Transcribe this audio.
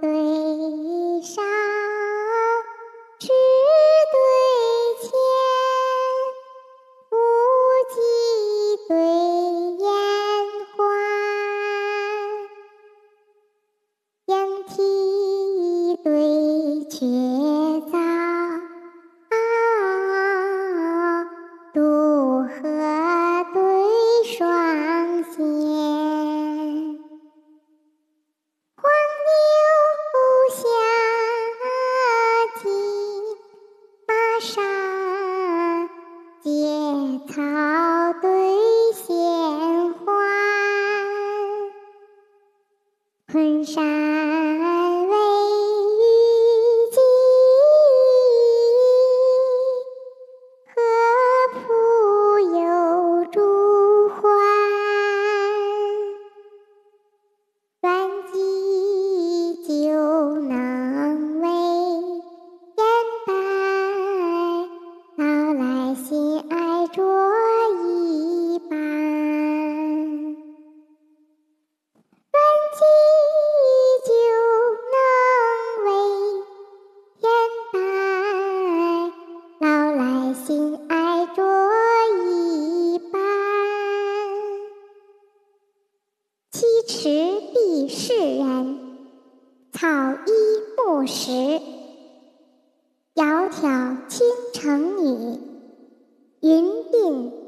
对婚纱。石必是人，草衣不食，窈窕倾城女，云鬓。